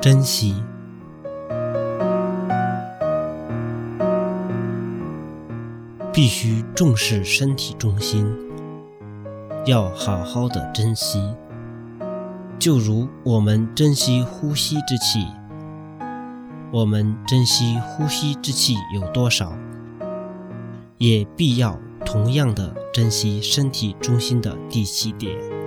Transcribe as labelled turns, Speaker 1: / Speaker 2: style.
Speaker 1: 珍惜，必须重视身体中心，要好好的珍惜。就如我们珍惜呼吸之气，我们珍惜呼吸之气有多少，也必要同样的珍惜身体中心的第七点。